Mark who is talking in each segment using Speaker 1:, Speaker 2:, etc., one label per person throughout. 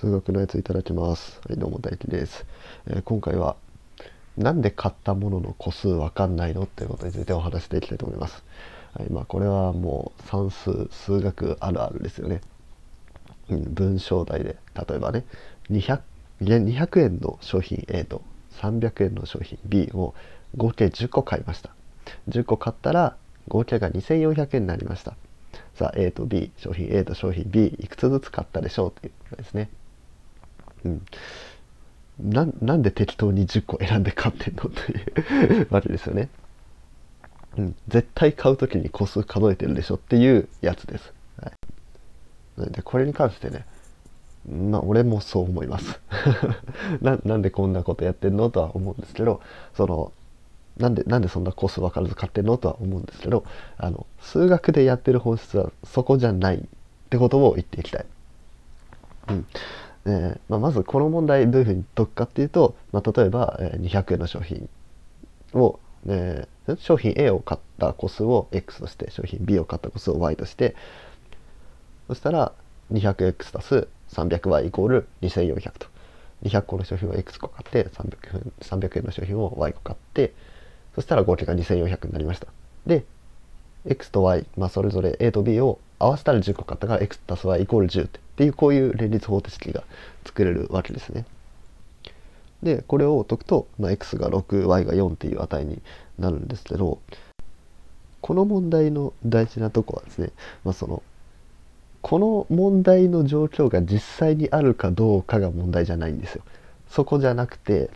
Speaker 1: 数学のやついただきます。はいどうも大輝です、えー、今回はなんで買ったものの個数わかんないのっていうことについてお話していきたいと思います。はいまあこれはもう算数数学あるあるですよね、うん、文章題で例えばね 200, 200円の商品 A と300円の商品 B を合計10個買いました。10個買ったら合計が2400円になりました。さあ A と B 商品 A と商品 B いくつずつ買ったでしょうということですね。うんななんで適当に10個選んで買ってんのというわけですよね。うん、絶対買う時に個数数えてるでしょっていうやつです。はい、でこれに関してねまあ俺もそう思います な。なんでこんなことやってんのとは思うんですけどそのなんでなんでそんなコス分からず買ってんのとは思うんですけどあの数学でやってる本質はそこじゃないってことを言っていきたい。うんえまあ、まずこの問題どういうふうに解くかっていうと、まあ、例えば、え200円の商品を、えー、商品 A を買った個数を X として商品 B を買った個数を Y としてそしたら 200X 足す 300Y イコール2400と200個の商品を X 個買って 300, 300円の商品を Y 個買ってそしたら合計が2400になりました。で、x と y、まあ、それぞれ a と b を合わせたら10個買ったから x 足す y イコール10ってていうこういう連立方程式が作れるわけですね。で、これを解くと、まあ、x が6、y が4っていう値になるんですけど、この問題の大事なとこはですね、まあ、その、この問題の状況が実際にあるかどうかが問題じゃないんですよ。そこじゃなくて、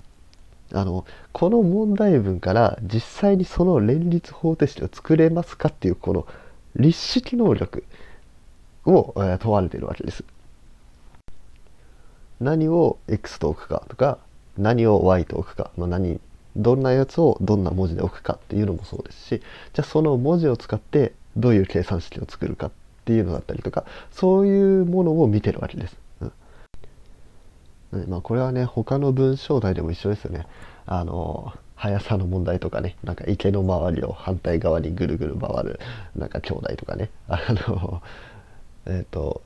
Speaker 1: あのこの問題文から実際にその連立方程式を作れますかっていうこの立式能力を、問われているわけです。何を x と置くかとか何を y と置くか、まあ、何どんなやつをどんな文字で置くかっていうのもそうですしじゃあその文字を使ってどういう計算式を作るかっていうのだったりとかそういうものを見てるわけです。まあ、これはね他の文章題でも一緒ですよね。あの速さの問題とかねなんか池の周りを反対側にぐるぐる回るなんか兄弟とかねあのえっ、ー、と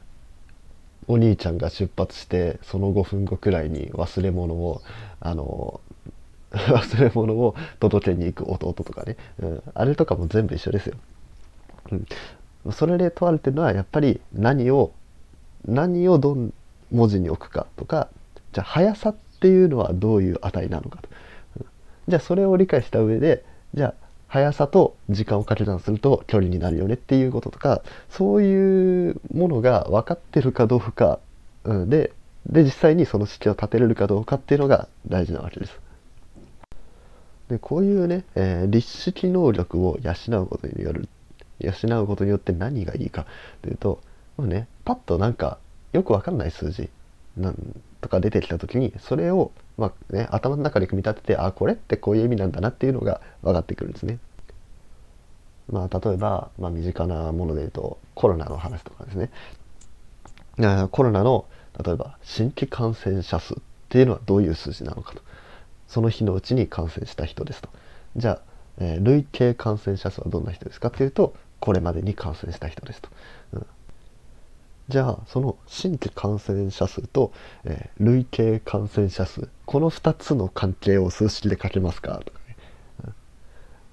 Speaker 1: お兄ちゃんが出発してその5分後くらいに忘れ物をあの 忘れ物を届けに行く弟とかね、うん、あれとかも全部一緒ですよ。うん、それで問われてるのはやっぱり何を何をどん文字に置くかとかじゃあ速さっていうのはどういう値なのかと。じゃあそれを理解した上でじゃあ速さと時間を掛け算すると距離になるよねっていうこととかそういうものが分かってるかどうか、うん、でで実際にその式を立てれるかどうかっていうのが大事なわけです。でこういうね、えー、立式能力を養うことによる養うことによって何がいいかというと、まあね、パッとなんかよくわかんない数字なんとか出てきた時にそれを、まあね、頭の中で組み立ててあこれってこういう意味なんだなっていうのが分かってくるんですね。まあ、例えば、まあ、身近なもので言うとコロナの話とかですね。コロナの例えば新規感染者数っていうのはどういう数字なのかと。その日のうちに感染した人ですと。じゃあ、えー、累計感染者数はどんな人ですかっていうとこれまでに感染した人ですと。うんじゃあその新規感染者数と、えー、累計感染者数この2つの関係を数式で書けますか？とかね、うん、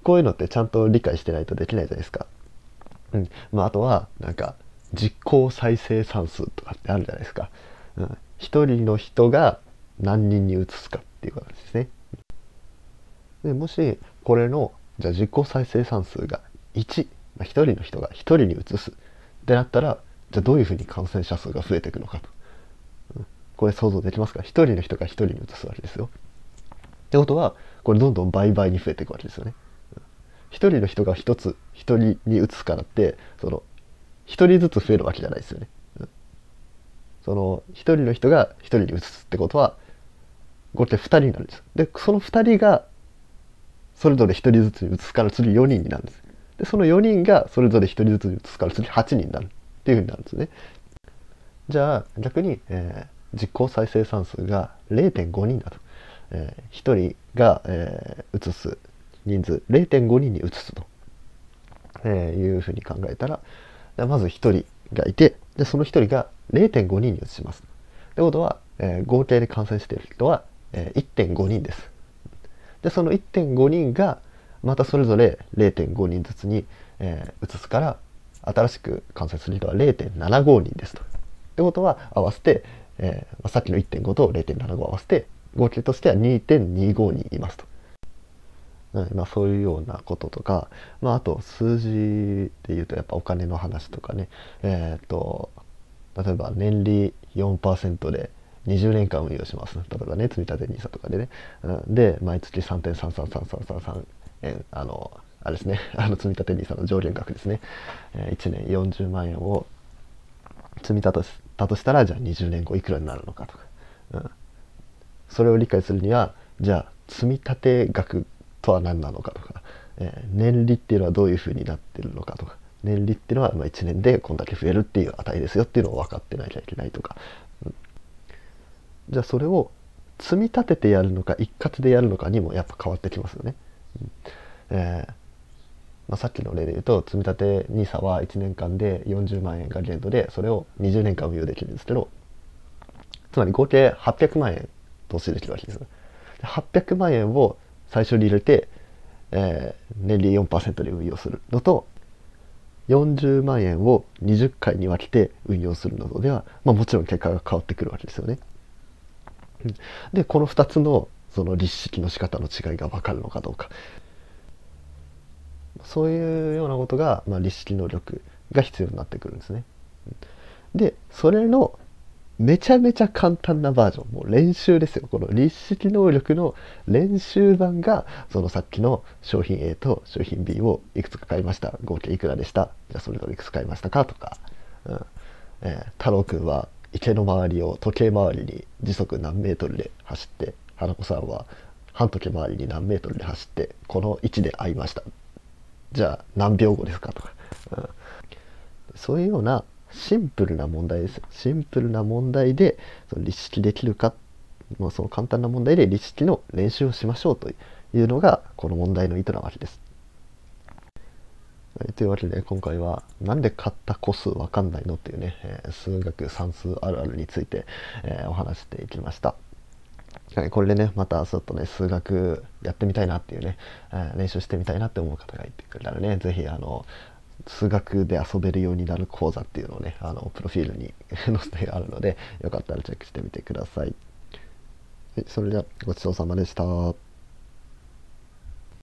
Speaker 1: こういうのってちゃんと理解してないとできないじゃないですか。うんまあ、あとはなんか実行再生産数とかってあるじゃないですか。うん、1人の人が何人に移すかっていうことですね。でもしこれのじゃあ実行再生産数が1、まあ、1人の人が1人に移すってなったらじゃあどういうふうに感染者数が増えていくのかと。うん、これ想像できますか？一人の人が一人に移すわけですよ。ってことは、これどんどん倍々に増えていくわけですよね。一人の人が一つ一人に移すからって、その、一人ずつ増えるわけじゃないですよね。うん、その、一人の人が一人に移すってことは、合計二人になるんです。で、その二人が、それぞれ一人ずつに移すから次4人になるんです。で、その4人がそれぞれ一人ずつに移すから次8人になる。っていうふうになるんですね。じゃあ逆に、えー、実行再生産数が0.5人だと、えー、1人が、えー、移す人数0.5人に移すと、えー、いうふうに考えたらまず1人がいてでその1人が0.5人に移します。ってことは、えー、合計で感染している人は、えー、1.5人です。でその1.5人がまたそれぞれ0.5人ずつに、えー、移すから新しく感染する人は0.75人ですと。ってことは合わせて、えー、さっきの1.5と0.75合わせて合計としては2.25人いますと。まあ、そういうようなこととか、まあ、あと数字で言うとやっぱお金の話とかね、えーと、例えば年利4%で20年間運用します例えばね積立 NISA とかでね、うん、で毎月3.333333円あのあれですね。あの積立 NISA の上限額ですね、え、1年40万円を積み立てたとしたらじゃあ20年後いくらになるのかとか、うん、それを理解するにはじゃあ積み立て額とは何なのかとか、えー、年利っていうのはどういうふうになってるのかとか。年利っていうのはま1年でこんだけ増えるっていう値ですよっていうのを分かってなきゃいけないとか、うん、じゃあそれを積み立ててやるのか一括でやるのかにもやっぱ変わってきますよね。うん。えーまあ、さっきの例で言うと積み立て NISA は1年間で40万円が限度でそれを20年間運用できるんですけどつまり合計800万円投資できるわけですで。800万円を最初に入れて、えー、年利4%で運用するのと40万円を20回に分けて運用するのとでは、まあ、もちろん結果が変わってくるわけですよね。でこの2つのその立式の仕方の違いが分かるのかどうかそういうようなことが、まあ、立式能力が必要になってくるんですね。でそれのめちゃめちゃ簡単なバージョンもう練習ですよ。この立式能力の練習版がそのさっきの商品 A と商品 B をいくつか買いました。合計いくらでした？じゃあそれぞれいくつ買いましたか？とか、うん。えー、太郎くんは池の周りを時計回りに時速何メートルで走って花子さんは半時計回りに何メートルで走ってこの位置で会いました。じゃあ何秒後ですかとか、うん、そういうようなシンプルな問題ですシンプルな問題でその立式できるかもうその簡単な問題で立式の練習をしましょうというのがこの問題の意図なわけです。はい、というわけで今回は何で買った個数わかんないのっていうね、え、数学算数あるあるについて、え、お話していきました。はい、これでねまたちょっとね数学やってみたいなっていうね、え、練習してみたいなって思う方がいてくれたらね是非あの数学で遊べるようになる講座っていうのをねあのプロフィールに 載せてあるのでよかったらチェックしてみてください。はい、それではごちそうさまでした。